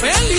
Well,